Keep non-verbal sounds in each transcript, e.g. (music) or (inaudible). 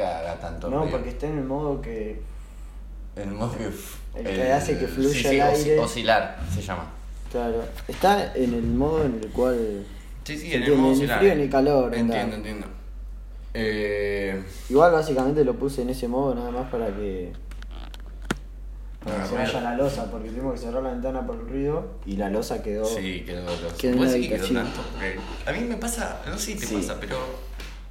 que haga tanto No, ruido. porque está en el modo que. El modo que... El que hace que fluya sí, sí, el aire. oscilar se llama. Claro. Está en el modo en el cual. Sí, sí, en el modo ni frío ni calor. Entiendo, entiendo. Eh... Igual básicamente lo puse en ese modo nada más para que. Para que se vaya la losa, porque tuvimos que cerrar la ventana por el ruido y la losa quedó. Sí, quedó loco. Quedó en ¿Puede la ser que quedó habitación. tanto? A mí me pasa, no sé si te Sí. pasa, pero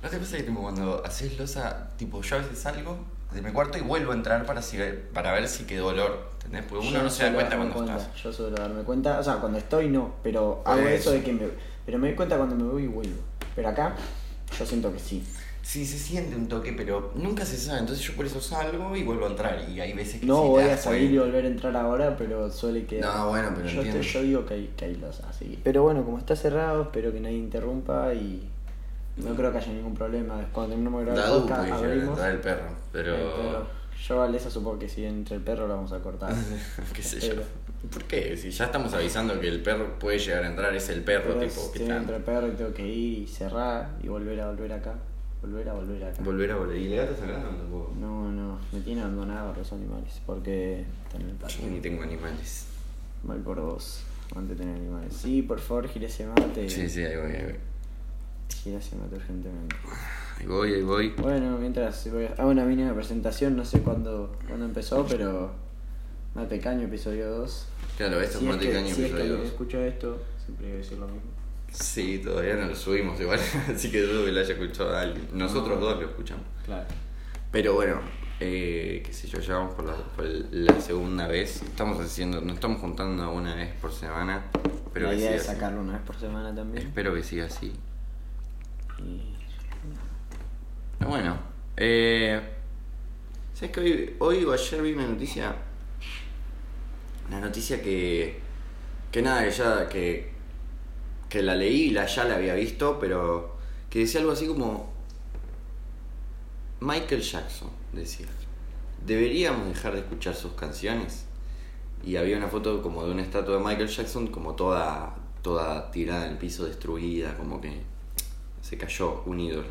¿no te pasa que tipo, cuando haces losa, tipo yo a veces salgo de mi cuarto y vuelvo a entrar para, si, para ver si quedó olor? ¿Entendés? Porque uno Yo no se da cuenta cuando cuenta, estás. Yo suelo darme cuenta, o sea, cuando estoy no, pero hago eso. eso. de que me. Pero me doy cuenta cuando me voy y vuelvo. Pero acá, yo siento que sí. Sí, se siente un toque, pero nunca se sabe. Entonces yo por eso salgo y vuelvo a entrar. Y hay veces que No sí voy a salir y volver a entrar ahora, pero suele quedar. No, bueno, pero yo, entiendo. yo digo que hay, que hay losa, así. Pero bueno, como está cerrado, espero que nadie interrumpa y no creo que haya ningún problema. Cuando terminemos de grabar el Dado podcast, abrimos. el perro, pero... el perro. Yo a eso supongo que si entra el perro lo vamos a cortar. (laughs) ¿Qué sé yo? ¿Por qué? Si ya estamos avisando que el perro puede llegar a entrar, es el perro, Pero tipo, que está... entra el perro y tengo que ir y cerrar y volver a volver acá. Volver a volver acá. Volver a volver. ¿Y el gato está tampoco? No, no, me tienen abandonado los animales porque están en el Yo patio. ni tengo animales. Mal por vos, antes de tener animales. Sí, por favor, gire ese mate. Sí, sí, ahí voy, ahí voy. Ese mate urgentemente. Ahí voy, ahí voy. Bueno, mientras voy a- hago una mínima presentación, no sé cuándo, cuándo empezó, pero Mate Caño, episodio 2. Claro, esto Si es es Mate que- Caño, si es que episodio alguien 2. escucha esto, siempre voy a decir lo mismo. Sí, todavía no lo subimos igual, (laughs) así que dudo que lo haya escuchado alguien. Nosotros No. dos lo escuchamos. Claro. Pero bueno, eh, qué sé yo, ya vamos por la, por la segunda vez. Estamos haciendo, nos estamos juntando una vez por semana. Pero la que idea siga es así. sacarlo una vez por semana también. Espero que siga así. Bueno, eh, ¿sabes que hoy, hoy o ayer vi una noticia? Una noticia que, que nada, que ya, que, que la leí y la, ya la había visto, pero que decía algo así como Michael Jackson, decía, ¿deberíamos dejar de escuchar sus canciones? Y había una foto como de una estatua de Michael Jackson como toda, toda tirada en el piso, destruida, como que se cayó un ídolo.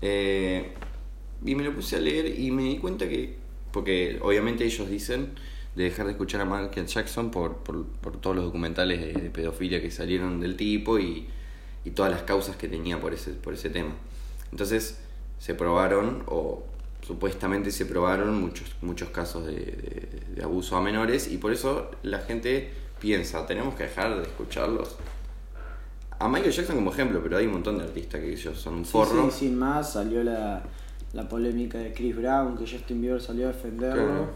Eh, y me lo puse a leer y me di cuenta que, porque obviamente ellos dicen de dejar de escuchar a Michael Jackson por, por, por todos los documentales de, pedofilia que salieron del tipo y, y todas las causas que tenía por ese, por ese tema. Entonces se probaron, o supuestamente se probaron muchos, muchos casos de, de- de abuso a menores y por eso la gente piensa, tenemos que dejar de escucharlos. A Michael Jackson como ejemplo, pero hay un montón de artistas que ellos son un forro. sí, sin más, salió la, la polémica de Chris Brown, que Justin Bieber salió a defenderlo. Claro.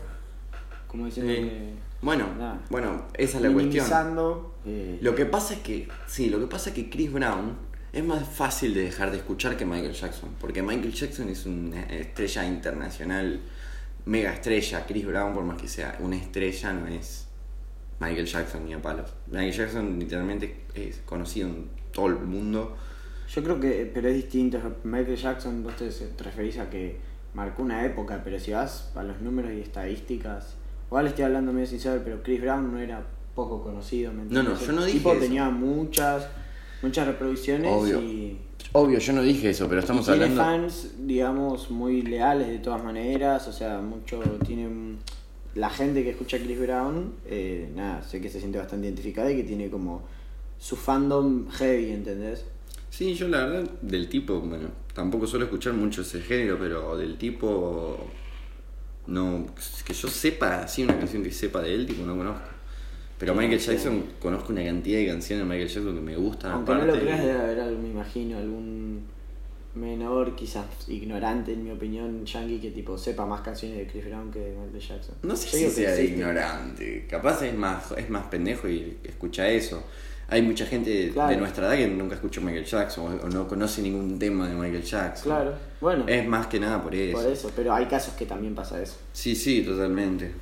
Como diciendo Sí. que. Bueno, Nada. bueno, esa es la cuestión. eh, Lo que pasa es que, sí, lo que pasa es que Chris Brown es más fácil de dejar de escuchar que Michael Jackson, porque Michael Jackson es una estrella internacional, mega estrella. Chris Brown, por más que sea una estrella, no es Michael Jackson ni a palos. Michael Jackson literalmente es conocido en todo el mundo. Yo creo que, pero es distinto. Michael Jackson, vos te, te referís a que marcó una época, pero si vas a los números y estadísticas, igual estoy hablando medio sincero, pero Chris Brown no era poco conocido. ¿me No, no, yo no El dije tipo eso. tenía muchas, muchas reproducciones Obvio. y Obvio, yo no dije eso, pero estamos y tiene hablando... fans, digamos, muy leales de todas maneras, o sea, mucho tiene la gente que escucha a Chris Brown, eh, nada, sé que se siente bastante identificada y que tiene como su fandom heavy, ¿entendés? Sí, yo la verdad, del tipo, bueno, tampoco suelo escuchar mucho ese género, pero del tipo, no, que yo sepa, así una canción que sepa de él, tipo, no conozco. Pero Sí, Michael sí. Jackson, conozco una cantidad de canciones de Michael Jackson que me gustan. Aunque no aparte, lo creas, debe haber, me imagino, algún menor, quizás ignorante, en mi opinión, yankee, que tipo sepa más canciones de Chris Brown que de Michael Jackson. No sé Yo si sea existe. ignorante, capaz es más, es más pendejo y escucha eso. Hay mucha gente Claro. de nuestra edad que nunca escuchó Michael Jackson o no conoce ningún tema de Michael Jackson. Claro, bueno, Es más que nada por eso. por eso, pero hay casos que también pasa eso. Sí, sí, totalmente.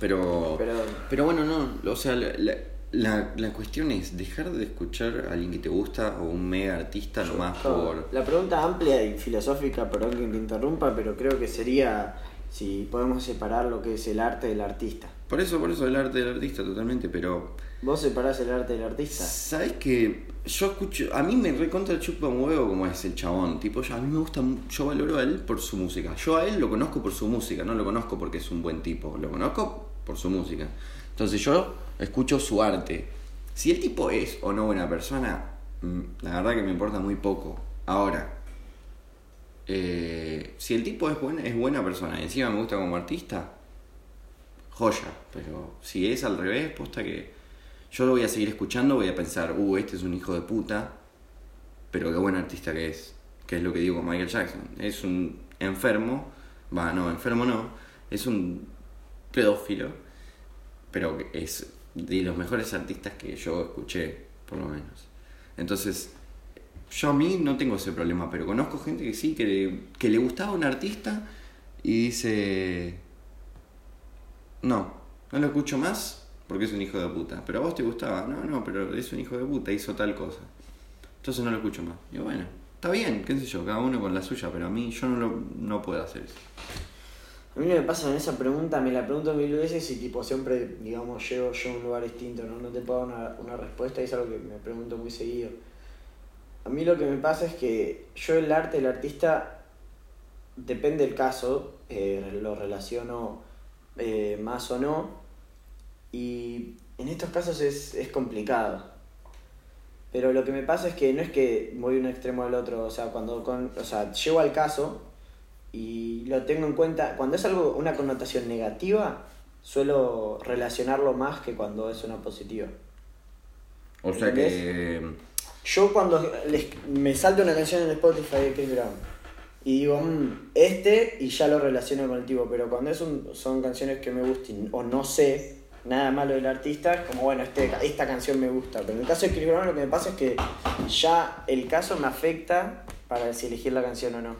Pero, Pero pero bueno, no, o sea, la, la, la- la cuestión es dejar de escuchar a alguien que te gusta o un mega artista nomás por... La pregunta amplia y filosófica, perdón que te interrumpa, pero creo que sería si podemos separar lo que es el arte del artista. Por eso, por eso el arte del artista totalmente, pero Vos separás el arte del artista. ¿Sabes que Yo escucho. A mí me recontra chupa un huevo como es el chabón. Tipo, yo- a mí me gusta. Yo valoro a él por su música. Yo a él lo conozco por su música, no lo conozco porque es un buen tipo. Lo conozco por su música. Entonces yo escucho su arte. Si el tipo es o no buena persona, mm, la verdad que me importa muy poco. Ahora, eh, si el tipo es buena, es buena persona y encima me gusta como artista, joya. Pero si es al revés, posta que yo lo voy a seguir escuchando, voy a pensar, uh, este es un hijo de puta, pero qué buen artista que es. Que es lo que digo con Michael Jackson. Es un enfermo, va, no, enfermo no, es un pedófilo, pero es de los mejores artistas que yo escuché, por lo menos. Entonces, yo a mí no tengo ese problema, pero conozco gente que sí, que le, que le gustaba un artista y dice, no, no lo escucho más porque es un hijo de puta. Pero a vos te gustaba, no, no, pero es un hijo de puta, hizo tal cosa. Entonces no lo escucho más. Y bueno, está bien, qué sé yo, cada uno con la suya, pero a mí yo no, lo, no puedo hacer eso. A mí me pasa en esa pregunta, me la pregunto mil veces y tipo siempre, digamos, llego yo a un lugar distinto, ¿no? No te puedo dar una, una respuesta y es algo que me pregunto muy seguido. A mí lo que me pasa es que yo el arte, el artista, depende del caso, eh, lo relaciono eh, más o no, y en estos casos es, es complicado. Pero lo que me pasa es que no es que voy de un extremo al otro, o sea, cuando con, o sea, llego al caso y lo tengo en cuenta, cuando es algo, una connotación negativa, suelo relacionarlo más que cuando es una positiva. O sea que... Yo cuando les- me salto una canción en Spotify de Chris Brown y digo, "Mm, este, y ya lo relaciono con el tipo, pero cuando es un- son canciones que me gusten o no sé nada malo del artista, es como, bueno, este, esta canción me gusta. Pero en el caso de Chris Brown lo que me pasa es que ya el caso me afecta para si elegir la canción o no.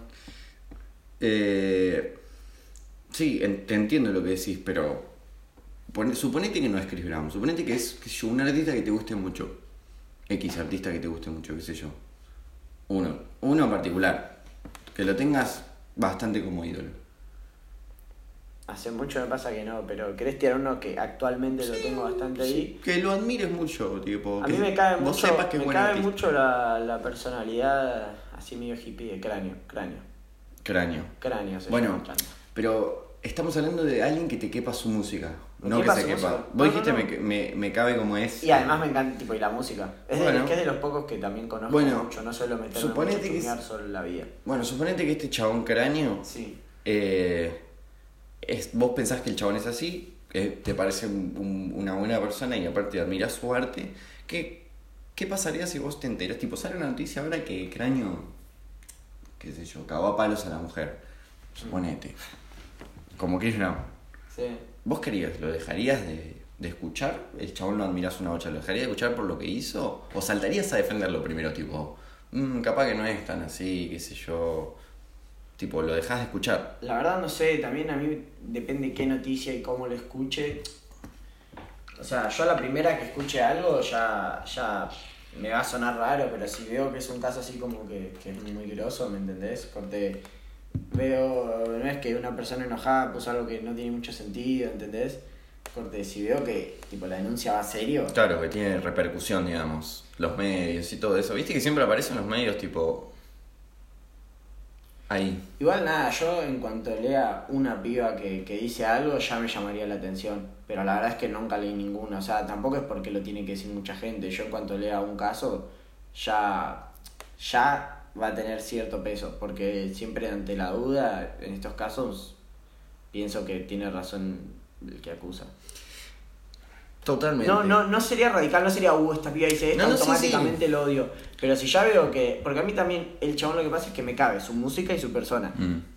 Eh, sí, en- te entiendo lo que decís, pero pone- suponete que no es Chris Brown, suponete que es un artista que te guste mucho, X artista que te guste mucho, qué sé yo, uno, uno en particular, que lo tengas bastante como ídolo. Hace mucho me pasa que no, pero ¿querés tirar uno que actualmente lo tengo bastante ahí? Que lo admires mucho, tipo, A que mí me cae mucho, me cae mucho la, la personalidad así medio hippie de cráneo, cráneo, Cráneo. cráneo se Bueno, llama pero estamos hablando de alguien que te quepa su música, ¿Me no que se quepa. Vos No, dijiste no, no. Me, me, me cabe como es. Y además me encanta, tipo, y la música. Es, de, es que es de los pocos que también conozco Bueno, mucho, no suelo meterme suponete mucho a que es- sobre la vida. Bueno, suponete que este chabón cráneo Sí. Eh, es, vos pensás que el chabón es así, que te parece un- un- una buena persona y aparte admirás su arte. ¿Qué, ¿Qué pasaría si vos te enterás? Tipo, sale una noticia ahora que Cráneo, qué sé yo, cagó a palos a la mujer. Suponete. Como Chris Brown. Sí. ¿Vos querías, lo dejarías de, de escuchar? ¿El chabón lo admirás una bocha? ¿Lo dejarías de escuchar por lo que hizo? ¿O saltarías a defenderlo primero? Tipo, "Mm, capaz que no es tan así, qué sé yo. Tipo, lo dejás de escuchar. La verdad no sé, también a mí depende qué noticia y cómo lo escuche. O sea, yo a la primera que escuche algo ya, ya me va a sonar raro, pero si veo que es un caso así como que, que es muy groso, ¿me entendés? Corte, veo, no es que una persona enojada puso algo que no tiene mucho sentido, ¿entendés? Corte, si veo que tipo la denuncia va serio, Claro, que tiene repercusión, digamos, los medios y todo eso. ¿Viste que siempre aparecen los medios tipo... Ahí. Igual nada, yo en cuanto lea una piba que, que dice algo ya me llamaría la atención, pero la verdad es que nunca leí ninguna, o sea, tampoco es porque lo tiene que decir mucha gente, yo en cuanto lea un caso ya, ya va a tener cierto peso, porque siempre ante la duda, en estos casos, pienso que tiene razón el que acusa. Totalmente. No, no, no sería radical, no sería, uh, esta piba dice esto, No, no, sí, automáticamente lo odio. Pero si ya veo que, porque a mí también el chabón lo que pasa es que me cabe su música y su persona. Mm.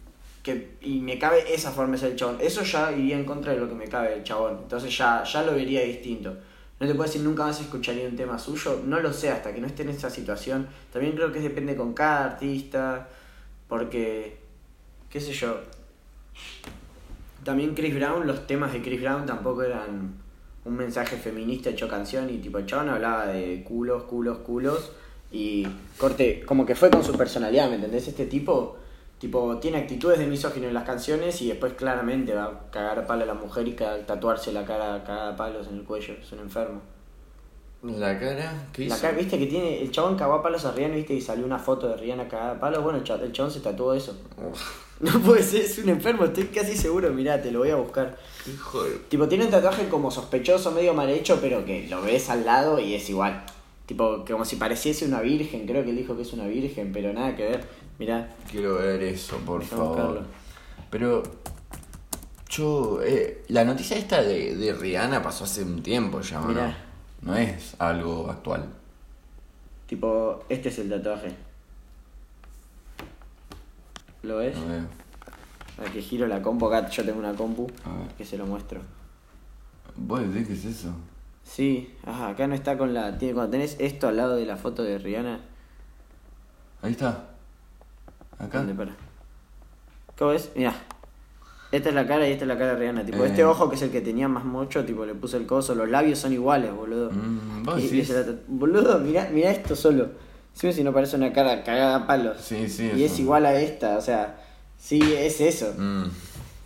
Y me cabe esa forma de ser el chabón. Eso ya iría en contra de lo que me cabe el chabón. Entonces ya, ya lo vería distinto. No te puedo decir nunca más escucharía un tema suyo. No lo sé hasta que no esté en esa situación. También creo que depende con cada artista. Porque, qué sé yo. También Chris Brown, los temas de Chris Brown tampoco eran un mensaje feminista hecho canción y tipo el chabón hablaba de culos, culos, culos y corte, como que fue con su personalidad, ¿me entendés? Este tipo, tipo, tiene actitudes de misógino en las canciones y después claramente va a cagar a palo a la mujer y tatuarse la cara cagada a palos en el cuello, es un enfermo. La cara, ¿qué hizo? La cara, viste que tiene. El chabón cagó a palos a Rihanna, viste, y salió una foto de Rihanna cagada a palos. Bueno, el chabón, el chabón se tatuó eso. (laughs) No puede ser, es un enfermo, estoy casi seguro, mirá, te lo voy a buscar. Hijo de... Tipo, tiene un tatuaje como sospechoso, medio mal hecho, pero que lo ves al lado y es igual. Tipo, como si pareciese una virgen, creo que él dijo que es una virgen, pero nada que ver. Mirá, Quiero ver eso, por favor. buscarlo. Pero yo, eh, la noticia esta de, de Rihanna pasó hace un tiempo ya, ¿no? No es algo actual. tipo, este es el tatuaje. ¿Lo ves? No veo. A que giro la compu, acá yo tengo una compu, que se lo muestro. ¿Vos decís qué es eso? Sí, ajá, acá no está con la. Tiene, cuando tenés esto al lado de la foto de Rihanna. Ahí está. Acá. ¿Dónde para? ¿Cómo ves? Mirá. Esta es la cara y esta es la cara de Rihanna. Tipo, Eh. este ojo que es el que tenía más mocho, tipo, le puse el coso. Los labios son iguales, boludo. Mm, vos Y- decís. la Boludo, mirá, mirá esto solo. Sí, si no parece una cara cagada a palos. Sí, sí. y eso. es igual a esta, o sea, sí, es eso. Mm,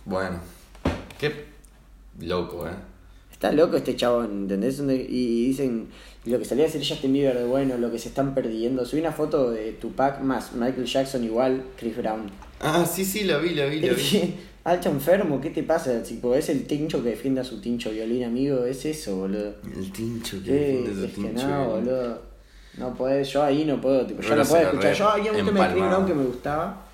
bueno. Qué loco, eh. Está loco este chabón, ¿entendés? Y, dicen, lo que salía a decir Justin Bieber de bueno, lo que se están perdiendo. Subí una foto de Tupac más Michael Jackson igual, Chris Brown. Ah, sí, sí, la vi, la vi, la vi. Alto enfermo, ¿qué te pasa? Tipo, es el tincho que defiende a su tincho violín, amigo, es eso, boludo. El tincho que defiende su es que tincho. no, boludo. No podés, yo ahí no puedo, tipo, yo no puedo escuchar. Yo había un tema de Chris. Brown que me gustaba.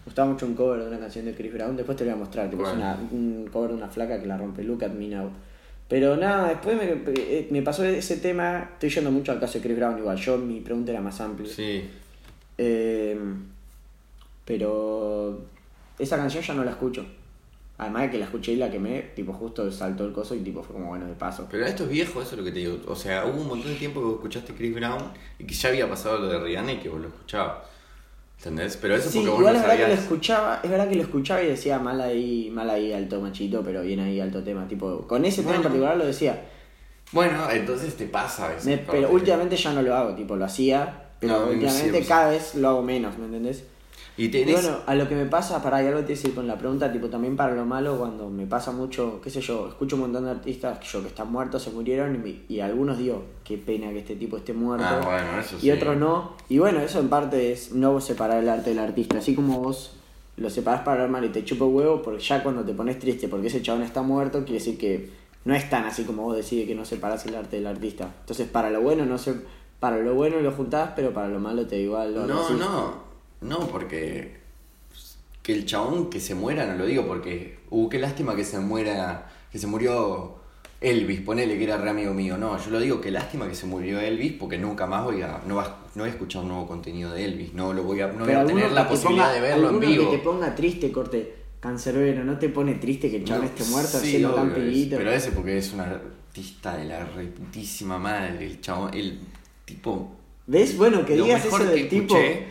Me gustaba mucho un cover de una canción de Chris Brown, después te lo voy a mostrar, tipo, es un cover de una flaca que la rompe, Look at Me Now. Pero nada, después me, eh, me pasó ese tema, estoy yendo mucho al caso de Chris Brown igual, yo mi pregunta era más amplia. Sí. Eh, pero esa canción ya no la escucho. Además de que la escuché y la quemé, tipo justo saltó el coso y tipo fue como bueno de paso. Pero esto es viejo, eso es lo que te digo. O sea, hubo un montón de tiempo que vos escuchaste Chris Brown y que ya había pasado lo de Rihanna y que vos lo escuchabas. ¿Entendés? Pero eso Sí, porque vos igual no es verdad que lo escuchaba, es verdad que lo escuchaba y decía mal ahí, mal ahí alto machito, pero bien ahí alto tema. Tipo, con ese tema en particular lo decía. Bueno, entonces te pasa a veces. Me- pero últimamente ya no lo hago, tipo, lo hacía, pero No, últimamente cada vez lo hago menos, ¿me entendés? Y tenés. bueno, a lo que me pasa, para algo te decir con la pregunta, tipo también para lo malo, cuando me pasa mucho, qué sé yo, escucho un montón de artistas que yo que están muertos, se murieron y, me- y algunos digo, qué pena que este tipo esté muerto. Ah, bueno, eso sí. y otros no. Y bueno, eso en parte es no separar el arte del artista, así como vos lo separás para el mal y te chupa huevo, porque ya cuando te pones triste porque ese chabón está muerto, quiere decir que no es tan así como vos decís que no separás el arte del artista. Entonces para lo bueno no se para lo bueno lo juntás, pero para lo malo te igual. lo No, no, no, porque que el chabón que se muera, no lo digo porque, uh, qué lástima que se muera, que se murió Elvis, ponele que era re amigo mío, no, yo lo digo que lástima que se murió Elvis porque nunca más voy a, no, va, no voy a escuchar un nuevo contenido de Elvis, no lo voy a, no voy a tener la posibilidad ponga- de verlo en vivo. que te ponga triste, corte, cancerbero, ¿no te pone triste que el chabón No, esté muerto sí, haciendo tan es- pedito? Pero ese porque es un artista de la reputísima madre, el chabón, el tipo... ¿Ves? Bueno, que digas eso del que tipo, escuché.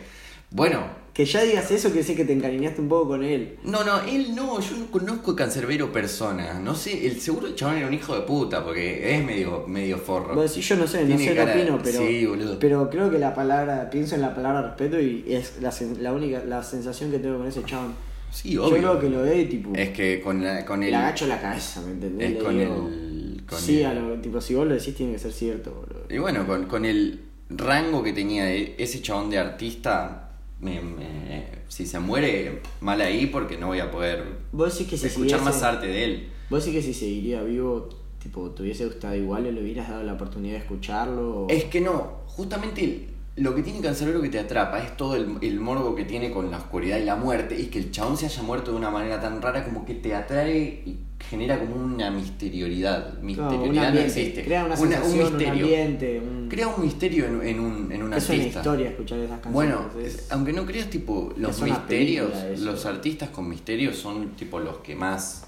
Bueno, que ya digas eso, que sé que te encariñaste un poco con él. No, no, él no, yo no conozco Cancerbero persona. No sé, el seguro el chabón era un hijo de puta, porque es medio, medio forro. Vos yo no sé, no sé, cara- opino, pero, Sí, boludo. pero creo que la palabra, pienso en la palabra respeto y es la, la única, la sensación que tengo con ese chabón. sí, Yo obvio. creo que lo ve tipo, Es que con, la, con el. le agacho la cabeza, ¿me entendés? Es Le con digo, el. Con sí, el- a lo, tipo, si vos lo decís tiene que ser cierto, boludo. Y bueno, con, con el rango que tenía ese chabón de artista, me- me- si se muere, mal ahí porque no voy a poder Vos decís que si escuchar siguiese- más arte de él. ¿Vos decís que si seguiría vivo, tipo, te hubiese gustado igual, le hubieras dado la oportunidad de escucharlo? o- Es que no, justamente lo que tiene Cancerbero que te atrapa es todo el, el morbo que tiene con la oscuridad y la muerte, y que el chabón se haya muerto de una manera tan rara como que te atrae y genera como una misterioridad. No, un no, existe. Crea una, un sensación, un misterio. ambiente, un... Crea un misterio en, en un, en un es una artista. historia escuchar esas canciones. Bueno, es- aunque no creas, tipo, los misterios, los artistas con misterios son tipo los que más,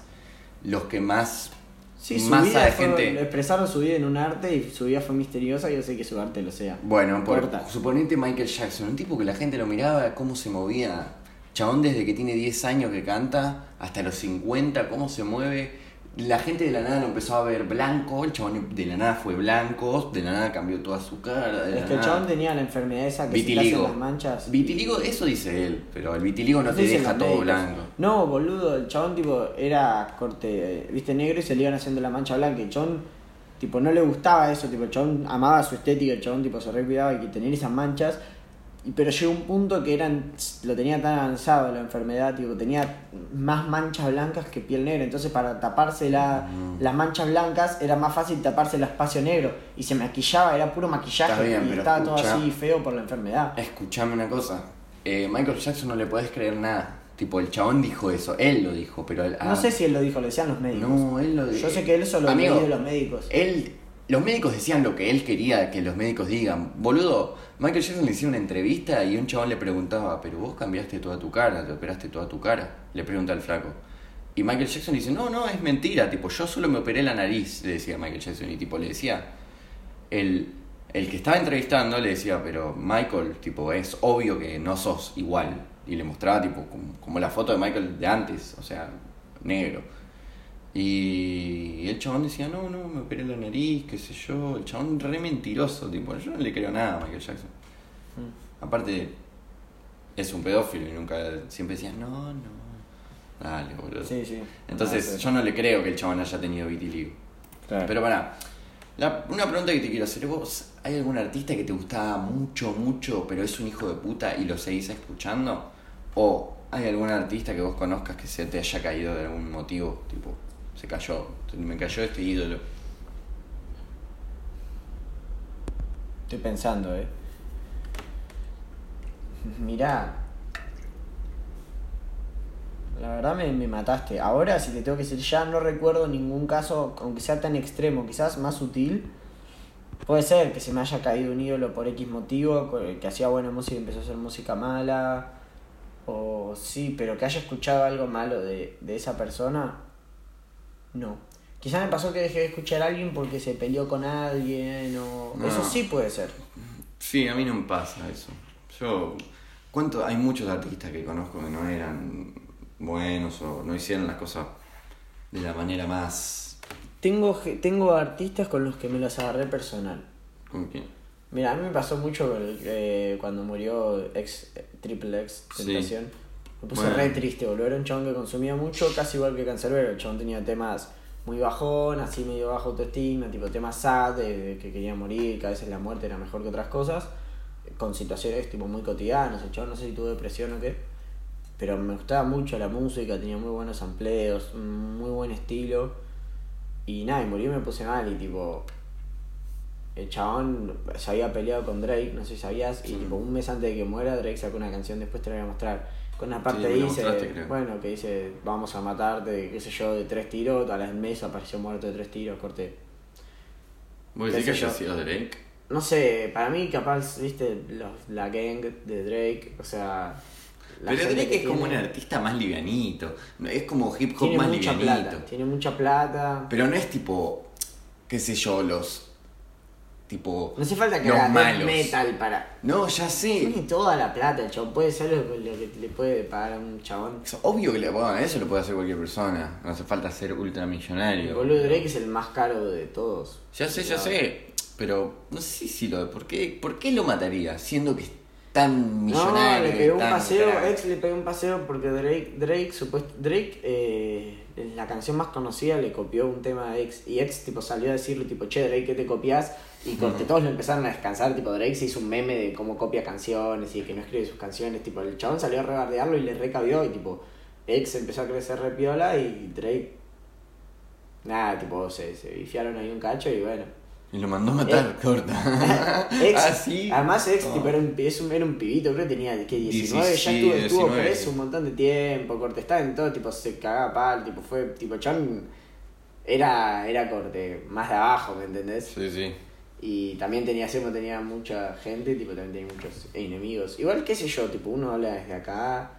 los que más Sí, su masa vida de fue- gente. expresaron su vida en un arte y su vida fue misteriosa y yo sé que su arte lo sea. Bueno, por, suponete Michael Jackson, un tipo que la gente lo miraba, cómo se movía. Chabón desde que tiene 10 años que canta hasta los 50, cómo se mueve. La gente de la nada lo empezó a ver blanco, el chabón de la nada fue blanco, de la nada cambió toda su cara. de Es la que el nada- chabón tenía la enfermedad esa que Vitiligo. las manchas. Vitiligo, eso dice él, pero el vitiligo no te deja todo médicos. blanco. No, boludo, el chabón tipo era corte, viste, negro y se le iban haciendo la mancha blanca. El chabón tipo, no le gustaba eso, tipo, el chabón amaba su estética, el chabón, tipo, se re cuidaba y que tener esas manchas. Pero llegó un punto que eran, lo tenía tan avanzado la enfermedad, tipo, tenía más manchas blancas que piel negra. Entonces, para taparse la, Mm. las manchas blancas, era más fácil taparse el espacio negro. Y se maquillaba, era puro maquillaje. Bien, y estaba todo así feo por la enfermedad. Escuchame una cosa. Eh, Michael Jackson no le podés creer nada. Tipo, el chabón dijo eso. Él lo dijo, pero... él- No ah, sé si él lo dijo, lo decían los médicos. No, él lo Yo sé que él solo lo de los médicos. Él, los médicos decían lo que él quería que los médicos digan. Boludo, Michael Jackson le hicieron una entrevista y un chabón le preguntaba, pero vos cambiaste toda tu cara, te operaste toda tu cara. Le pregunta al flaco. Y Michael Jackson dice, no, no, es mentira, tipo, yo solo me operé la nariz, le decía Michael Jackson. Y tipo, le decía, el, el que estaba entrevistando le decía, pero Michael, tipo, es obvio que no sos igual. Y le mostraba, tipo, como, como la foto de Michael de antes, o sea, negro. Y el chabón decía, no, no, me operé la nariz, qué sé yo. El chabón re mentiroso, tipo, yo no le creo nada a Michael Jackson. Aparte, es un pedófilo y nunca, siempre decía, no, no. Dale, boludo. Sí, sí. Entonces, Ah, sí. yo no le creo que el chabón haya tenido vitiligo. Claro. Pero para, una pregunta que te quiero hacer, ¿vos hay algún artista que te gustaba mucho, mucho, pero es un hijo de puta y lo seguís escuchando? ¿O hay algún artista que vos conozcas que se te haya caído de algún motivo? Tipo, se cayó, me cayó este ídolo. Estoy pensando, eh. Mirá. La verdad me, me mataste. Ahora, si te tengo que decir, ya no recuerdo ningún caso, aunque sea tan extremo, quizás más sutil. Puede ser que se me haya caído un ídolo por X motivo, que hacía buena música y empezó a hacer música mala. O sí, pero que haya escuchado algo malo de, de esa persona, no. Quizás me pasó que dejé de escuchar a alguien porque se peleó con alguien o... No. Eso sí puede ser. Sí, a mí no me pasa eso. Yo, ¿cuánto? Hay muchos artistas que conozco que no eran buenos o no hicieron las cosas de la manera más... Tengo, tengo artistas con los que me los agarré personal. ¿Con quién? Mira, a mí me pasó mucho eh, cuando murió ex, Triple X Sí. Tentación. Me puse Bueno. re triste, boludo. Era un chabón que consumía mucho, casi igual que Cancerbero. El chabón tenía temas muy bajón, así medio bajo autoestima, tipo temas sad, de, de que quería morir, que a veces la muerte era mejor que otras cosas. Con situaciones tipo muy cotidianas. El chabón no sé si tuvo depresión o qué. Pero me gustaba mucho la música, tenía muy buenos amplios, muy buen estilo. Y nada, y murió y me puse mal y tipo... El chabón se había peleado con Drake, no sé si sabías, y tipo un mes antes de que muera Drake sacó una canción, después te la voy a mostrar. Con una parte Sí, la dice, bueno, que dice, vamos a matarte, qué sé yo, de tres tiros, a las mes apareció muerto de tres tiros, corté. ¿Vos ¿Qué decís que haya sido Drake? No sé, para mí capaz, viste, los, la gang de Drake, o sea... la Pero Drake es como un artista más livianito. Es como hip hop Tiene más mucha livianito. plata, tiene mucha plata. Pero no es tipo, qué sé yo, los... Tipo... No hace falta que los haga malos. metal para... No, ya Tiene sé. toda la plata, el chabón. Puede ser lo, lo que le puede pagar a un chabón. Es obvio que le, bueno, eso lo puede hacer cualquier persona. No hace falta ser ultramillonario. El boludo Drake es el más caro de todos. Ya sé, ya sé. Pero no sé si lo... ¿Por qué, ¿por qué lo mataría? Siendo que No, le pegó un paseo, ex le pegó un paseo porque Drake, Drake, supuesto, Drake, eh, la canción más conocida le copió un tema a ex y ex tipo salió a decirle tipo, che Drake, ¿qué te copias? Y corte, todos lo empezaron a descansar, tipo Drake se hizo un meme de cómo copia canciones y que no escribe sus canciones, tipo el chabón salió a rebardearlo y le recabió y tipo, ex empezó a crecer re piola y Drake, nada, tipo se, se bifiaron ahí un cacho y bueno. Y lo mandó a matar, corta. Ex, (laughs) ah, sí. Además, ex Oh. tipo, era, un, es un- era un pibito, creo que tenía que 19, ya Sí, estuvo, estuvo 19. preso un montón de tiempo, corte, estaba en todo, tipo, se cagaba pal, tipo, fue, tipo, Chan era, era corte, más de abajo, ¿me entendés? Sí, sí. Y también tenía, Semo tenía mucha gente, tipo, también tenía muchos enemigos. Igual, qué sé yo, tipo, uno habla desde acá,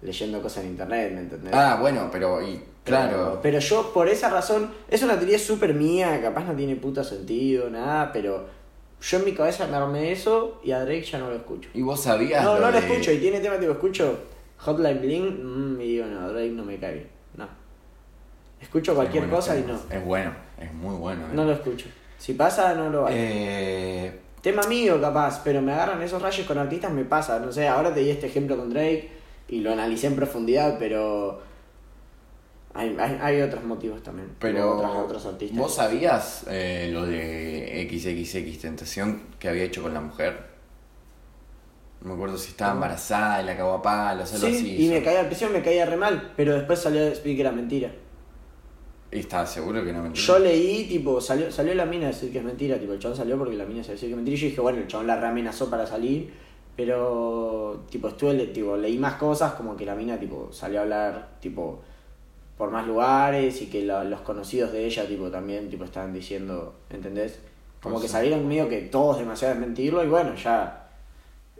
leyendo cosas en internet, ¿me entendés? Ah, bueno, pero... Y, claro. Pero, yo, por esa razón, es una teoría súper mía, capaz no tiene puto sentido, nada, pero yo en mi cabeza me armé eso y a Drake ya no lo escucho. ¿Y vos sabías No, no lo de- escucho, y tiene tema tipo, escucho Hotline Bling mm, y digo, no, Drake no me cae bien. No. Escucho cualquier Es cosa y es- no. Es bueno, es muy bueno. eh. No lo escucho. Si pasa, no lo vale. Eh, Tema mío, capaz, pero me agarran esos rayos con artistas, me pasa. No sé, ahora te di este ejemplo con Drake y lo analicé en profundidad, pero Hay, hay, hay otros motivos también. Pero otros, otros artistas. ¿Vos sabías eh, lo de XXX Tentación que había hecho con la mujer? No me acuerdo si estaba embarazada y la cagó a palos, algo Sí, así. y me caía al principio me caía re mal, pero después salió a decir que era mentira. ¿Y estaba seguro que no mentira? Yo leí, tipo, salió, salió la mina a decir que es mentira, tipo, el chabón salió porque la mina se decía que es mentira y yo dije, bueno, el chabón la reamenazó para salir, pero, tipo, estuve, tipo, leí más cosas, como que la mina, tipo, salió a hablar, tipo, por más lugares y que la- los conocidos de ella, tipo, también, tipo, estaban diciendo, ¿entendés? Como Pues que salieron medio que todos demasiado desmentirlo y bueno, ya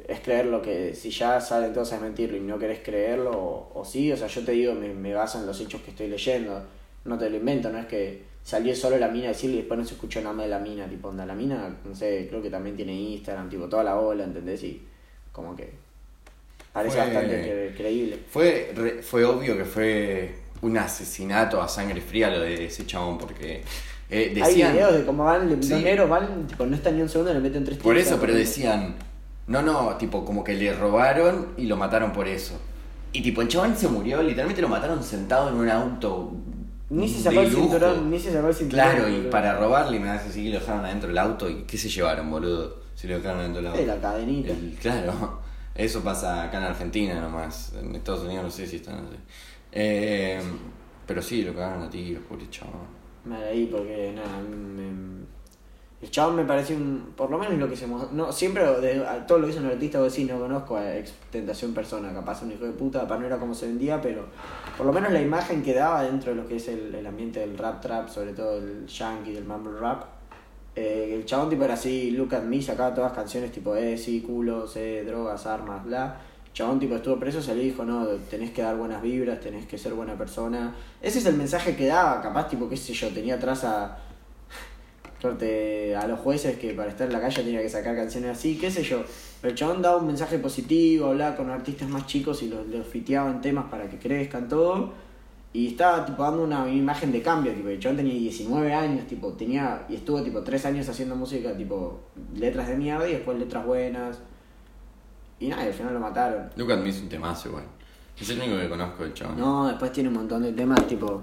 es creer lo que, si ya salen todos a desmentirlo y no querés creerlo, o, o sí, o sea, yo te digo, me, me baso en los hechos que estoy leyendo, no te lo invento, no es que salió solo la mina a decirle y después no se escuchó nada más de la mina, tipo, onda, la mina, no sé, creo que también tiene Instagram, tipo, toda la ola, ¿entendés? Y como que parece Fue- bastante cre- creíble. Fue, re- fue obvio que fue un asesinato a sangre fría lo de ese chabón, porque eh, Hay decían... videos de cómo van, Sí. los negros van, tipo, no están ni un segundo, le meten tres Por eso, pero decían, no, no, tipo, como que le robaron y lo mataron por eso. Y tipo, el chabón se murió, literalmente lo mataron sentado en un auto. Ni se de sacó el cinturón, ni se sacó el cinturón. Claro, y boludo. para robarle, me hace así, lo dejaron adentro del auto y ¿qué se llevaron, boludo? Si lo dejaron adentro del auto. Eh, la cadenita. El- claro, (laughs) eso pasa acá en Argentina nomás. En Estados Unidos no sé si están así. Eh, pero sí, lo cagaron a tiros, pobre chabón. Me ahí porque nada, el chabón me parece un. Por lo menos lo que se No, siempre de, a todo lo que hizo un artista, vos decís, no conozco a ex tentación persona, capaz un hijo de puta, capaz no era como se vendía, pero por lo menos la imagen que daba dentro de lo que es el, el ambiente del rap trap, sobre todo el yankee, del mumble rap. eh, el chabón tipo era así, look at me, sacaba todas canciones tipo, eh, sí, culos, eh, drogas, armas, bla. Chabón tipo estuvo preso, salió y dijo, no, tenés que dar buenas vibras, tenés que ser buena persona. Ese es el mensaje que daba, capaz tipo, qué sé yo, tenía atrás a, a los jueces que para estar en la calle tenía que sacar canciones así, qué sé yo. Pero el chabón daba un mensaje positivo, hablaba con artistas más chicos y los, los fiteaba en temas para que crezcan todo. Y estaba tipo dando una imagen de cambio, tipo, el chabón tenía 19 años, tipo, tenía, y estuvo tipo 3 años haciendo música, tipo, letras de mierda y después letras buenas. Y nada, y al final lo mataron. Lucas me hizo un temazo igual. Es el único que conozco del chabón. No, después tiene un montón de temas, tipo.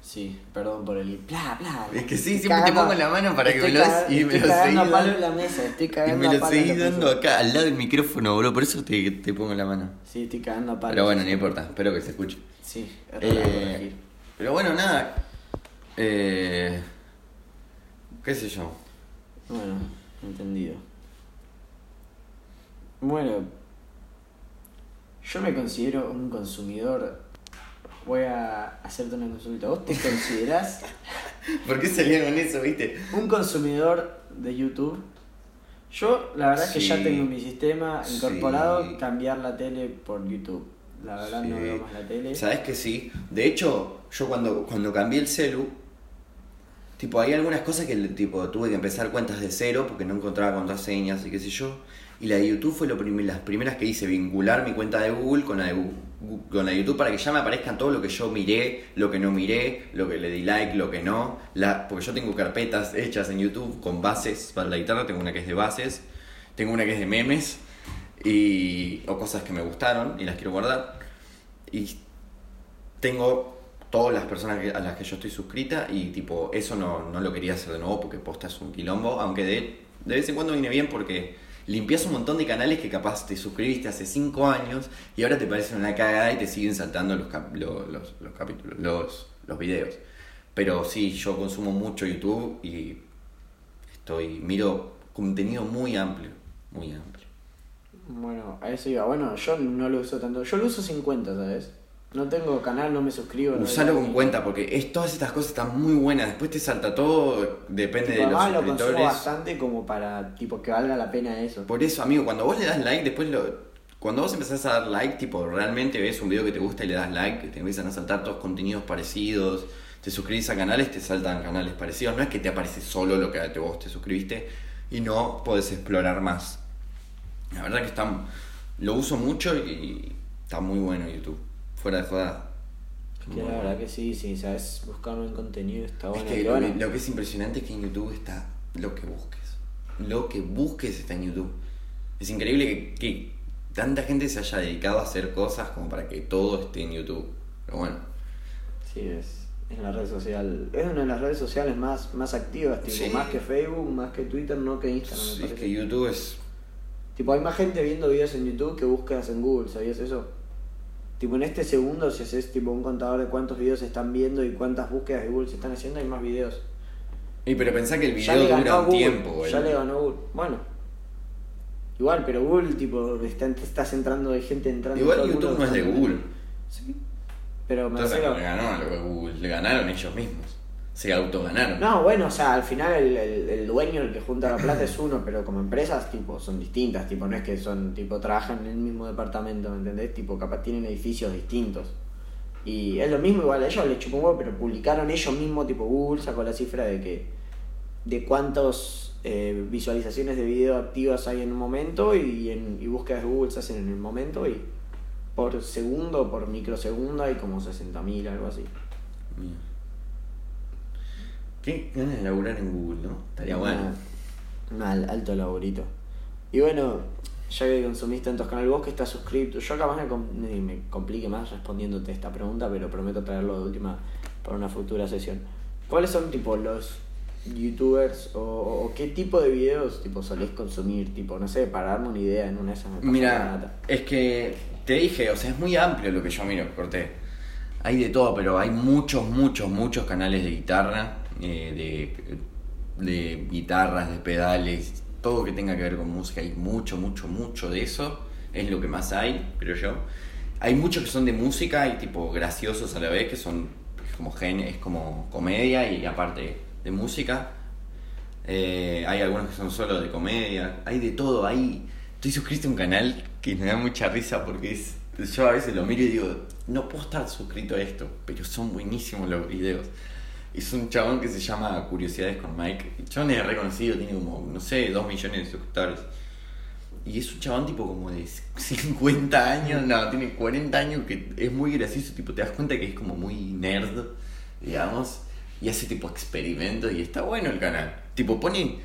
Sí, perdón por el. Bla, bla. Es que sí, siempre te pongo la mano para que me lo y me lo seguís palo dando. en la mesa, estoy Y cagando me a lo seguís dando acá, al lado del micrófono, bro. Por eso te, te pongo la mano. Sí, estoy cagando a palo. Pero bueno, no importa. Espero que se escuche. Sí, es Eh, pero bueno, nada. Eh, ¿Qué sé yo? Bueno, entendido. Bueno, yo me considero un consumidor. Voy a hacerte una consulta. ¿Vos te considerás (laughs) ¿Por qué salían con eso, viste? un consumidor de YouTube? Yo, la verdad es que ya tengo mi sistema Sí. incorporado cambiar la tele por YouTube. La verdad no veo más la tele. ¿Sabes que sí? De hecho, yo cuando, cuando cambié el celu, tipo, hay algunas cosas que tipo, tuve que empezar cuentas de cero porque no encontraba contraseñas y qué sé yo. Y la de YouTube fue lo las primeras que hice, vincular mi cuenta de Google con la de, Gu- con la de YouTube para que ya me aparezcan todo lo que yo miré, lo que no miré, lo que le di like, lo que no. Porque yo tengo carpetas hechas en YouTube con bases para la guitarra, tengo una que es de bases, tengo una que es de memes y, o cosas que me gustaron y las quiero guardar. Y tengo todas las personas a las que yo estoy suscrita y tipo, eso no, no lo quería hacer de nuevo porque posta es un quilombo, aunque de, de vez en cuando viene bien porque limpias un montón de canales que capaz te suscribiste hace 5 años y ahora te parecen una cagada y te siguen saltando los, cap- lo- los, los capítulos, los, los videos. Pero sí, yo consumo mucho YouTube y estoy, miro contenido muy amplio, muy amplio. Bueno, a eso iba. Bueno, yo no lo uso tanto. Yo lo uso sin cuenta, ¿sabes? No tengo canal, no me suscribo. Usalo con cuenta porque es, todas estas cosas están muy buenas. Después te salta todo, depende Tipo, de los además lo suscriptores. bastante como para tipo que valga la pena eso. Por eso, amigo, cuando vos le das like, después lo. Cuando vos empezás a dar like, tipo, realmente ves un video que te gusta y le das like, te empiezan a saltar todos contenidos parecidos, te suscribís a canales, te saltan canales parecidos. No es que te aparece solo lo que te- vos te suscribiste y no podés explorar más. La verdad que está, lo uso mucho y está muy bueno YouTube. Fuera de joda. Que la verdad que sí, sí, sabes buscar un contenido está Es bueno. que y lo, bueno, lo que es impresionante es que en YouTube está lo que busques. Lo que busques está en YouTube. Es increíble que, que tanta gente se haya dedicado a hacer cosas como para que todo esté en YouTube. Pero bueno, Sí, es, es la red social. Es una de las redes sociales más, más activas, tipo, Sí. más que Facebook, más que Twitter, no que Instagram, me Sí, es que YouTube es. Tipo, hay más gente viendo videos en YouTube que búsquedas en Google, ¿sabías eso? Tipo, en este segundo, si haces tipo un contador de cuántos videos se están viendo y cuántas búsquedas de Google se están haciendo, hay más videos. Y pero pensá que el Ya video dura un Google, tiempo, Ya el- le ganó Google. Bueno. Igual, pero Google, tipo, está, estás entrando, hay gente entrando. Igual YouTube no es de. Google. Sí. Pero me Entonces refiero- le ganó a lo que Google. Le ganaron ellos mismos. Se autoganaron. No, bueno, o sea, al final el, el, el dueño, el que junta la plata es uno, pero como empresas, tipo, son distintas, tipo, no es que son, tipo, trabajan en el mismo departamento, ¿me entendés? Tipo, capaz tienen edificios distintos. Y es lo mismo, igual a ellos les chupó un huevo, pero publicaron ellos mismos, tipo, Google sacó la cifra de que, de cuántas visualizaciones de video activas hay en un momento y, en, y búsquedas de Google se hacen en el momento y por segundo, por microsegundo hay como 60.000, algo así. Mira. Qué ganas de laburar en Google, ¿no? Estaría bueno. Un al- alto laburito. Y bueno, ya que consumís tantos canales, vos que estás suscrito, yo capaz me, me, complique más respondiéndote esta pregunta, pero prometo traerlo de última para una futura sesión. ¿Cuáles son tipo los youtubers o, o qué tipo de videos tipo solés consumir? Tipo, no sé, para darme una idea en una de esas me Mira, es que te dije, o sea, es muy amplio lo que yo miro, corté. Hay de todo, pero hay muchos, muchos, muchos canales de guitarra, eh, de, de guitarras, de pedales, todo que tenga que ver con música. Hay mucho, mucho, mucho de eso. Es lo que más hay, creo yo. Hay muchos que son de música y tipo graciosos a la vez, que son como gen, es como comedia y aparte de música. Eh, hay algunos que son solo de comedia, hay de todo, hay... Estoy suscrito a un canal que me da mucha risa porque es... Yo a veces lo miro y digo, no puedo estar suscrito a esto, pero son buenísimos los videos. Es un chabón que se llama Curiosidades con Mike. El chabón es reconocido, tiene como, no sé, 2 millones de suscriptores. Y es un chabón tipo como de (laughs) 50 años, no, tiene 40 años que es muy gracioso, tipo, te das cuenta que es como muy nerd, digamos, y hace tipo experimentos y está bueno el canal. Tipo, pone,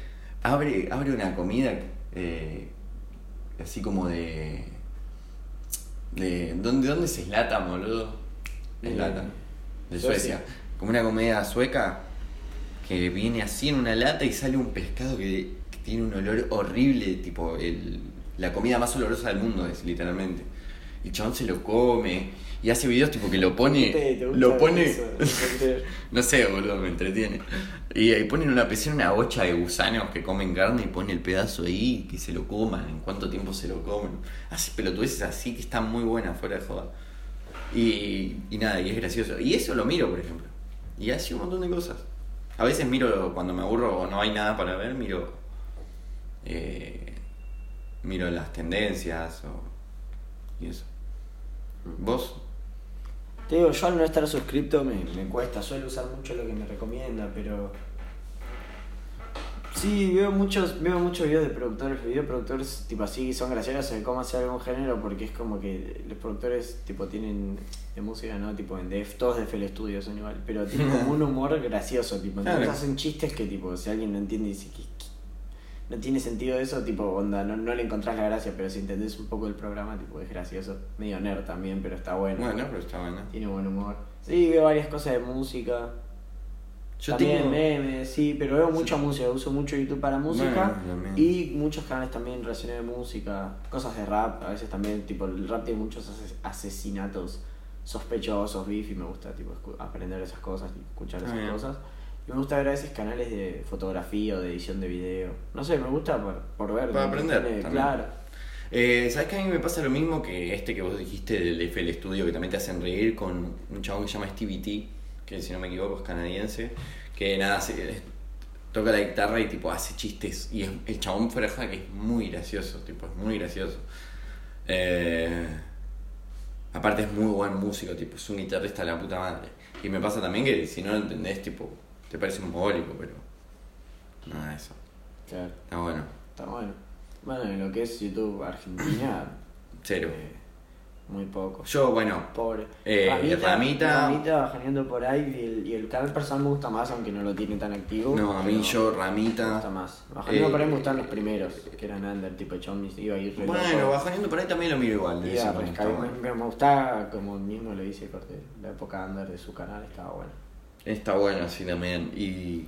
abre, abre una comida eh, así como de... de ¿dónde, ¿Dónde se eslata, boludo? Eslata. De Suecia. Como una comida sueca que viene así en una lata y sale un pescado que, que tiene un olor horrible, tipo el, la comida más olorosa del mundo es literalmente. Y el chabón se lo come y hace videos tipo que lo pone, ¿Te- te gusta lo pone, eso? (laughs) No sé, boludo, me entretiene. Y ahí ponen una pecera, una bocha de gusanos que comen carne y pone el pedazo ahí y que se lo coman, en cuánto tiempo se lo comen. Hace pelotudeces así que están muy buenas, fuera de joda. Y, y nada, y es gracioso. Y eso lo miro, por ejemplo. Y hace un montón de cosas. A veces miro cuando me aburro o no hay nada para ver, miro. eh, miro las tendencias o. y eso. ¿Vos? Te digo, yo al no estar suscripto me, me cuesta, suelo usar mucho lo que me recomienda, pero... Sí, veo muchos, veo muchos videos de productores, videoproductores tipo así, son graciosos de cómo hacer algún género, porque es como que los productores tipo tienen de música, ¿no? Tipo en Def, todos de FL Studio son igual, pero tienen (laughs) como un humor gracioso, tipo, entonces Claro. hacen chistes que tipo, si alguien no entiende dice que que no tiene sentido eso, tipo, onda, no, no le encontrás la gracia, pero si entendés un poco el programa, tipo, es gracioso, medio nerd también, pero está bueno. Bueno, pero está bueno. Tiene buen humor. Sí, veo varias cosas de música. Yo también tengo. memes, sí, pero veo mucha música. Uso mucho YouTube para música. Y muchos canales también relacionados de música. Cosas de rap, a veces también, tipo, el rap tiene muchos ases- asesinatos sospechosos, beef, y me gusta, tipo, aprender esas cosas, escuchar Ah, esas bien. cosas. Y me gusta ver a veces canales de fotografía o de edición de video. No sé, me gusta por, por ver. Para aprender. Claro. Eh, ¿Sabes que a mí me pasa lo mismo que este que vos dijiste del FL Studio, que también te hacen reír con un chabón que se llama Stevie T, que si no me equivoco es canadiense, que nada, se- toca la guitarra y tipo hace chistes, y es, el chabón de joda que es muy gracioso, tipo, es muy gracioso. Eh, aparte es muy buen músico, tipo, es un guitarrista de la puta madre. Y me pasa también que si no lo entendés, tipo, te parece un mogólico, pero nada, eso. Claro, Está bueno. está bueno. Bueno, en lo que es YouTube Argentina, Cero. Eh, muy poco. Yo, bueno, Pobre. Eh, Ramita. Ramita bajaneando por ahí y el, y el canal personal me gusta más, aunque no lo tiene tan activo. no, a mí yo, Me Ramita. gusta más. Bajaneando Eh, por ahí me gustan los primeros, que eran under, tipo Chomis, iba a ir Bueno, loco. bajoneando por ahí también lo miro igual. de me, me gustaba, como mismo lo dice Corte, la época under de su canal estaba buena. Está bueno, sí, también. Y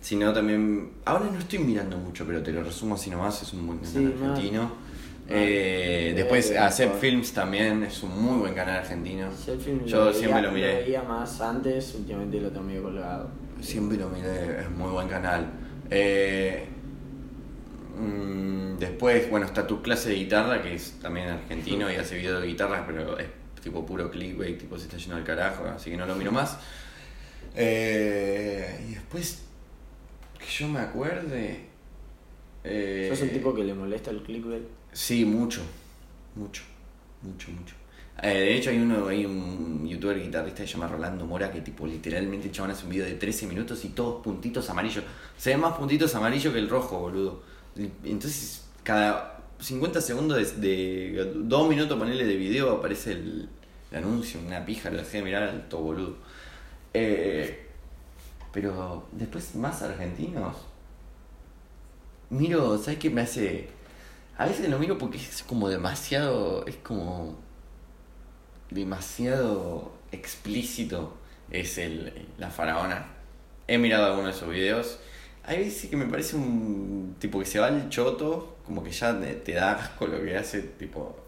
si no, también. Ahora no estoy mirando mucho, pero te lo resumo así nomás. Es un buen canal Sí, no. Eh, después, Acep por- Films también es un muy buen canal argentino. Yo lo siempre veía- lo miré. veía más antes, últimamente lo tengo medio colgado. Siempre lo miré, es muy buen canal. Eh, mm, después, bueno, está tu clase de guitarra, que es también argentino y hace video de guitarras, pero es tipo puro clickbait, tipo se está yendo al carajo, así que no lo miro más. Eh, y después, que yo me acuerde. ¿Sos un tipo que le molesta el clickbait? Sí, mucho, mucho, mucho, mucho. Eh, de hecho hay uno, hay un youtuber guitarrista que se llama Rolando Mora que tipo literalmente el chabón hace un video de 13 minutos y todos puntitos amarillos. Se ven más puntitos amarillos que el rojo, boludo. Entonces, cada 50 segundos de, de dos minutos ponerle de video aparece el, anuncio, una pija, lo dejé de mirar al todo boludo. Eh, pero después más argentinos. Miro, ¿sabes qué me hace? A veces lo miro porque es como demasiado, es como demasiado explícito es el, la faraona. He mirado algunos de esos videos. Hay veces que me parece un tipo que se va al choto, como que ya te, te da asco lo que hace, tipo...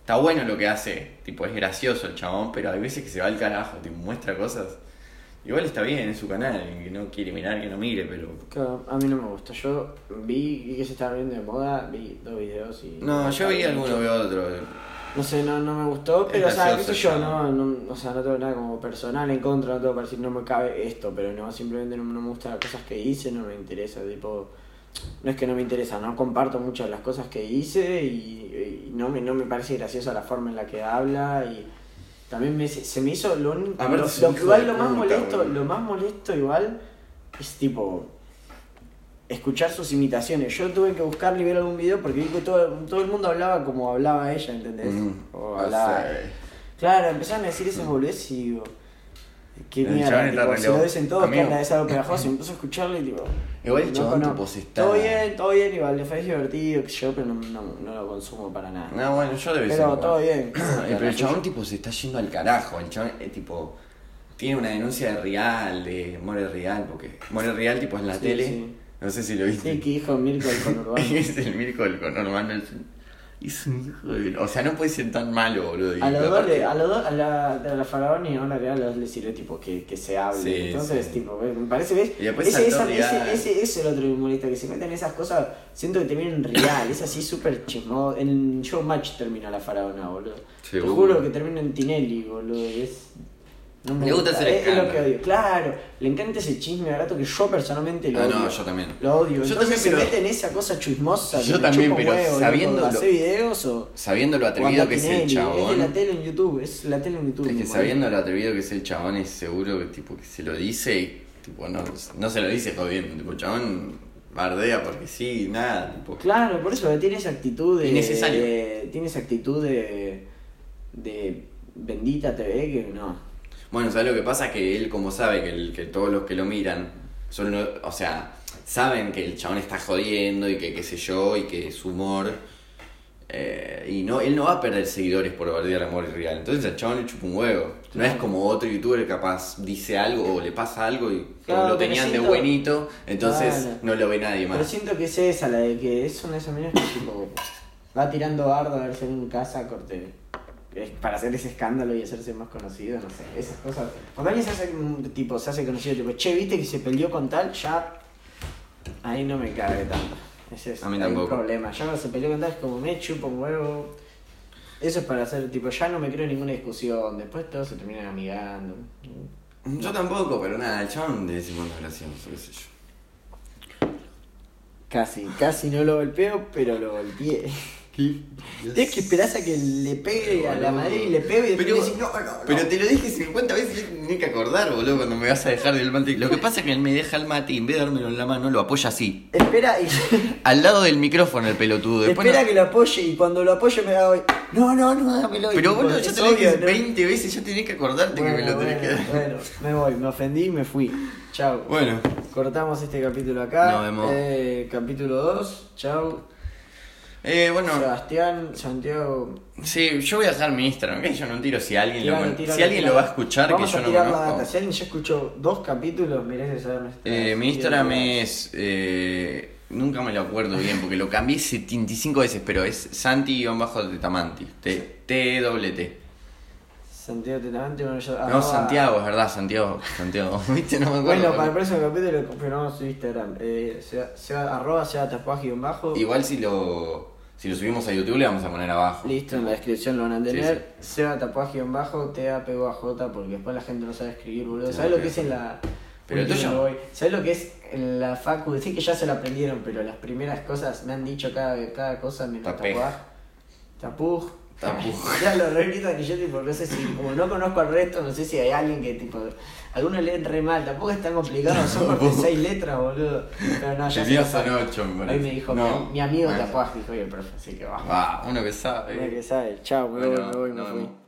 Está bueno lo que hace, tipo es gracioso el chabón, pero hay veces que se va al carajo, tipo muestra cosas. Igual está bien, es su canal, que no quiere mirar, que no mire, pero... Claro, a mí no me gusta. Yo vi, que se estaba viendo de moda, vi dos videos y. No, yo vi alguno, veo otro. No sé, no, no me gustó, Es pero o sea, qué sé gracioso yo, no, no, o sea, no tengo nada como personal en contra, no tengo para decir no me cabe esto, pero no, simplemente no, no me gustan las cosas que hice, no me interesa, tipo, no es que no me interesa, no comparto muchas de las cosas que hice y, y no, me, no me parece graciosa la forma en la que habla y también me, se me hizo lo lo, un lo- hijo igual lo más puta, molesto, lo más molesto igual es tipo escuchar sus imitaciones. Yo tuve que buscarle y ver algún video porque vi que todo, todo el mundo hablaba como hablaba ella, ¿entendés? Mm, O o hablaba- sea, Claro, empezaron a decir esas boludeces y digo, qué El mierda, chabón está tipo, se lo dicen todos que anda de algo pegajoso y empiezo a escucharlo y digo, Igual el chabón, tipo, se está- Todo bien, todo bien, igual, le fue divertido, que yo, pero no, no, no lo consumo para nada. No, bueno, yo de vez en pero todo bien. (clears throat) Pero el chabón tipo se está yendo al carajo. El chabón eh, tipo tiene una denuncia de Real, de More Real, porque More Real tipo en la Sí, tele. sí. No sé si lo viste. Sí, que hijo (laughs) Mirko el conurbano. es el Mirko del conurbano. Es un hijo de... O sea, no puede ser tan malo, boludo. A los dos, aparte- le- a los dos, a la, a la faraón y a los les sirve tipo que, que se hable. Sí, Entonces, sí. tipo, me parece, ¿ves? Y después ese, esa- ese, ese, ese es el otro humorista que se meten en esas cosas. Siento que terminan real, es así súper chismoso. En Showmatch termina la faraona, boludo. Te Seguro. juro que termina en Tinelli, boludo. Es. No me Le gusta hacer es, es lo que odio. Claro, le encanta ese chisme barato que yo personalmente lo Ah, odio. no, yo también. Lo odio. Yo Entonces también, se pero- mete en esa cosa chismosa. Yo también, pero huevo, ¿Hace videos o.? Sabiendo lo atrevido que es el Tinelli? Es de chabón. la tele en YouTube, es la tele en YouTube. Es que sabiendo lo atrevido que es el chabón, es seguro que tipo que se lo dice y tipo no, no se lo dice jodiendo. Tipo, el chabón bardea porque sí, nada. Tipo, Claro, por eso tiene esa actitud de. Innecesario. de- tiene esa actitud de. de bendita TV que no. Bueno, ¿sabes lo que pasa? Que él, como sabe que, el- que todos los que lo miran son, lo- o sea, saben que el chabón está jodiendo y que qué sé yo, y que es humor. eh, y no, él no va a perder seguidores por bardear amor y real. Entonces el chabón le chupa un huevo. No es como otro youtuber capaz dice algo o le pasa algo y Claro, lo pero tenían de buenito, entonces Claro. no lo ve nadie Pero más. siento que es esa, la de que es una de esas minas que tipo. va tirando bardo a ver si en casa corte. Es Para hacer ese escándalo y hacerse más conocido, no sé, esas cosas. Cuando alguien se hace, tipo, se hace conocido, tipo, che, viste que se peleó con tal, ya. Ahí no me cabe tanto. Ese es A mí el problema. Ya cuando se peleó con tal es como me chupa un huevo. Eso es para hacer, tipo, ya no me creo en ninguna discusión. Después todos se terminan amigando. Yo tampoco, pero nada, el chabón de vez en cuando es gracioso, qué sé yo. Casi, casi no lo golpeo, pero lo golpeé. ¿Qué? Tienes que esperar a que le pegue a la madera y le pegue y después Pero- decís, no, no, no. Pero te lo dije 50 veces y yo tenía que acordar, boludo, cuando me vas a dejar del mate. Lo que pasa es que él me deja el mate y en vez de dármelo en la mano, lo apoya así. Espera y (laughs) Al lado del micrófono el pelotudo. Después espera no- que lo apoye y cuando lo apoye me hago no, no, no, dámelo. y Pero tipo, boludo, ya es te lo dije ¿no? 20 veces, ya tenés que acordarte Bueno, que me lo tenés que bueno, dar. bueno, me voy, me ofendí y me fui. Chao. Bueno, Cortamos este capítulo acá. Nos vemos. Eh, capítulo 2. Chao. Eh, bueno, Sebastián, Santiago. sí, yo voy a dejar mi Instagram, que yo no tiro si alguien, lo, Tiralo, con- tiralo, si alguien lo tiralo. va a escuchar, Vamos que yo a no tirar la conozco. data. Si alguien ya escuchó dos capítulos, merece saber nuestra Eh, mi Instagram es. eh, nunca me lo acuerdo bien porque lo cambié 75 veces, pero es Santi-Tamanti. T, T, doble T. Santiago Tetamante, bueno, yo. No, Santiago, es verdad, Santiago. Santiago, (laughs) ¿viste? No me acuerdo. Bueno, para el próximo capítulo confirmamos su Instagram. Eh, sea, sea, arroba sea tapuaje guion bajo. Igual si lo, si lo subimos a YouTube le vamos a poner abajo. Listo, en la descripción lo van a Sí, tener. Seba Tapuaje en bajo, T A P O A J, porque después la gente no sabe escribir, boludo. Sí, ¿Sabes lo que es en la. Pero Último tuyo-. ¿Sabes lo que es en la facu? Sí que ya se lo aprendieron, pero las primeras cosas me han dicho cada, cada cosa menos tapuaj. Tapuj. (laughs) Ya lo repito que yo tipo, no sé si, como no conozco al resto, no sé si hay alguien que tipo. Algunos leen re mal, tampoco es tan complicado, son porque seis letras, boludo. Pero no, ya son ocho, me parece. Hoy me dijo No, mi, mi amigo bueno. Tapuaj, dijo y el profe, así que va. Ah, uno que sabe. Mira que sabe. Chao, me voy, me voy, me nos fui.